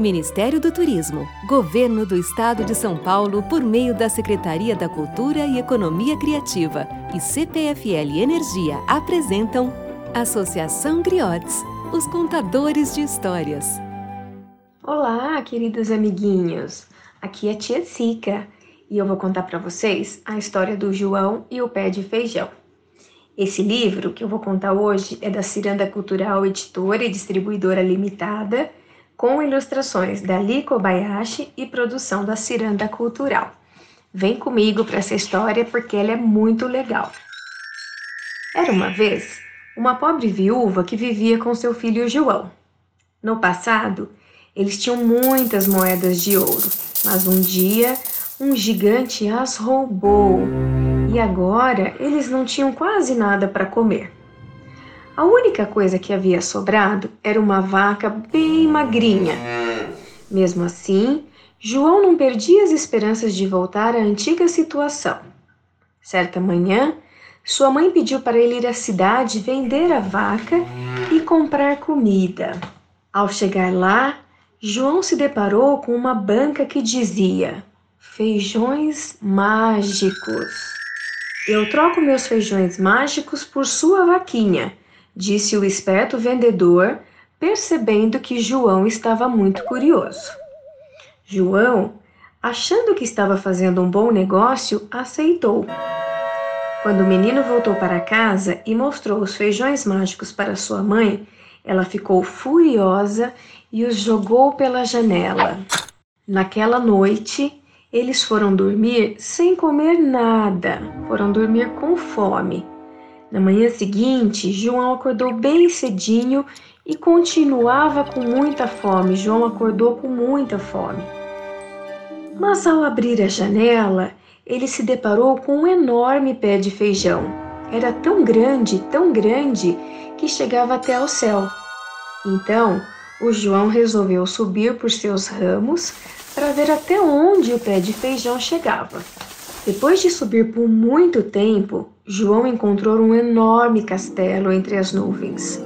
Ministério do Turismo, Governo do Estado de São Paulo, por meio da Secretaria da Cultura e Economia Criativa e CPFL Energia apresentam Associação Griotes, os contadores de histórias. Olá, queridos amiguinhos. Aqui é Tia Sica e eu vou contar para vocês a história do João e o pé de feijão. Esse livro que eu vou contar hoje é da Ciranda Cultural Editora e Distribuidora Limitada com ilustrações da Li Kobayashi e produção da Ciranda Cultural. Vem comigo para essa história porque ela é muito legal. Era uma vez uma pobre viúva que vivia com seu filho João. No passado, eles tinham muitas moedas de ouro, mas um dia um gigante as roubou e agora eles não tinham quase nada para comer. A única coisa que havia sobrado era uma vaca bem magrinha. Mesmo assim, João não perdia as esperanças de voltar à antiga situação. Certa manhã, sua mãe pediu para ele ir à cidade vender a vaca e comprar comida. Ao chegar lá, João se deparou com uma banca que dizia: Feijões mágicos. Eu troco meus feijões mágicos por sua vaquinha, disse o esperto vendedor, percebendo que João estava muito curioso. João, achando que estava fazendo um bom negócio, aceitou. Quando o menino voltou para casa e mostrou os feijões mágicos para sua mãe, ela ficou furiosa e os jogou pela janela. Naquela noite, eles foram dormir sem comer nada, foram dormir com fome. Na manhã seguinte, João acordou bem cedinho e continuava com muita fome. João acordou com muita fome. Mas ao abrir a janela, ele se deparou com um enorme pé de feijão. Era tão grande, tão grande, que chegava até ao céu. Então, o João resolveu subir por seus ramos para ver até onde o pé de feijão chegava. Depois de subir por muito tempo, João encontrou um enorme castelo entre as nuvens.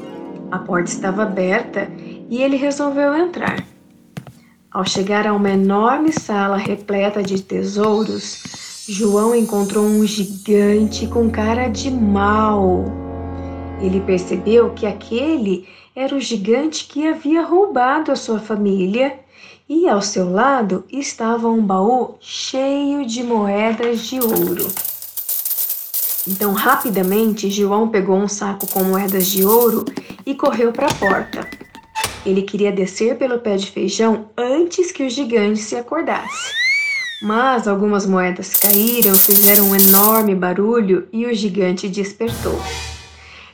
A porta estava aberta e ele resolveu entrar. Ao chegar a uma enorme sala repleta de tesouros, João encontrou um gigante com cara de mal. Ele percebeu que aquele era o gigante que havia roubado a sua família e ao seu lado estava um baú cheio de moedas de ouro. Então, rapidamente, João pegou um saco com moedas de ouro e correu para a porta. Ele queria descer pelo pé de feijão antes que o gigante se acordasse. Mas algumas moedas caíram, fizeram um enorme barulho e o gigante despertou.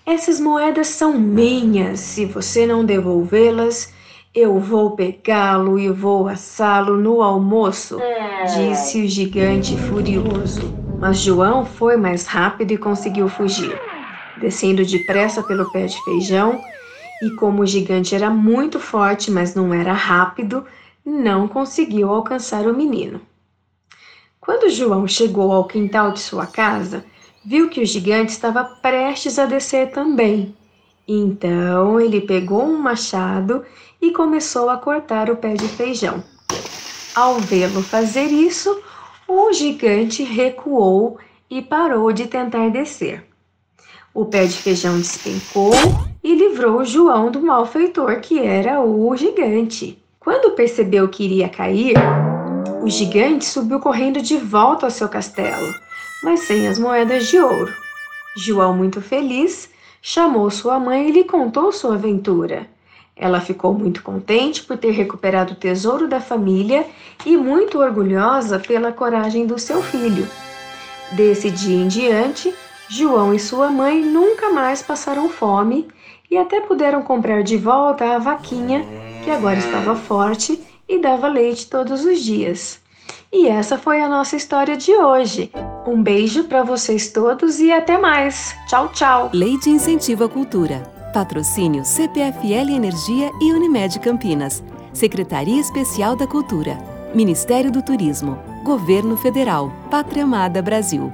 Essas moedas são minhas. Se você não devolvê-las, eu vou pegá-lo e vou assá-lo no almoço, disse o gigante furioso. Mas João foi mais rápido e conseguiu fugir, descendo depressa pelo pé de feijão. E como o gigante era muito forte, mas não era rápido, não conseguiu alcançar o menino. Quando João chegou ao quintal de sua casa, viu que o gigante estava prestes a descer também. Então ele pegou um machado e começou a cortar o pé de feijão. Ao vê-lo fazer isso, o gigante recuou e parou de tentar descer. O pé de feijão despencou e livrou João do malfeitor que era o gigante. Quando percebeu que iria cair, o gigante subiu correndo de volta ao seu castelo, mas sem as moedas de ouro. João, muito feliz, chamou sua mãe e lhe contou sua aventura. Ela ficou muito contente por ter recuperado o tesouro da família e muito orgulhosa pela coragem do seu filho. Desse dia em diante, João e sua mãe nunca mais passaram fome e até puderam comprar de volta a vaquinha, que agora estava forte e dava leite todos os dias. E essa foi a nossa história de hoje. Um beijo para vocês todos e até mais. Tchau, tchau. Lei de Incentivo à Cultura. Patrocínio CPFL Energia e Unimed Campinas. Secretaria Especial da Cultura. Ministério do Turismo. Governo Federal. Pátria Amada Brasil.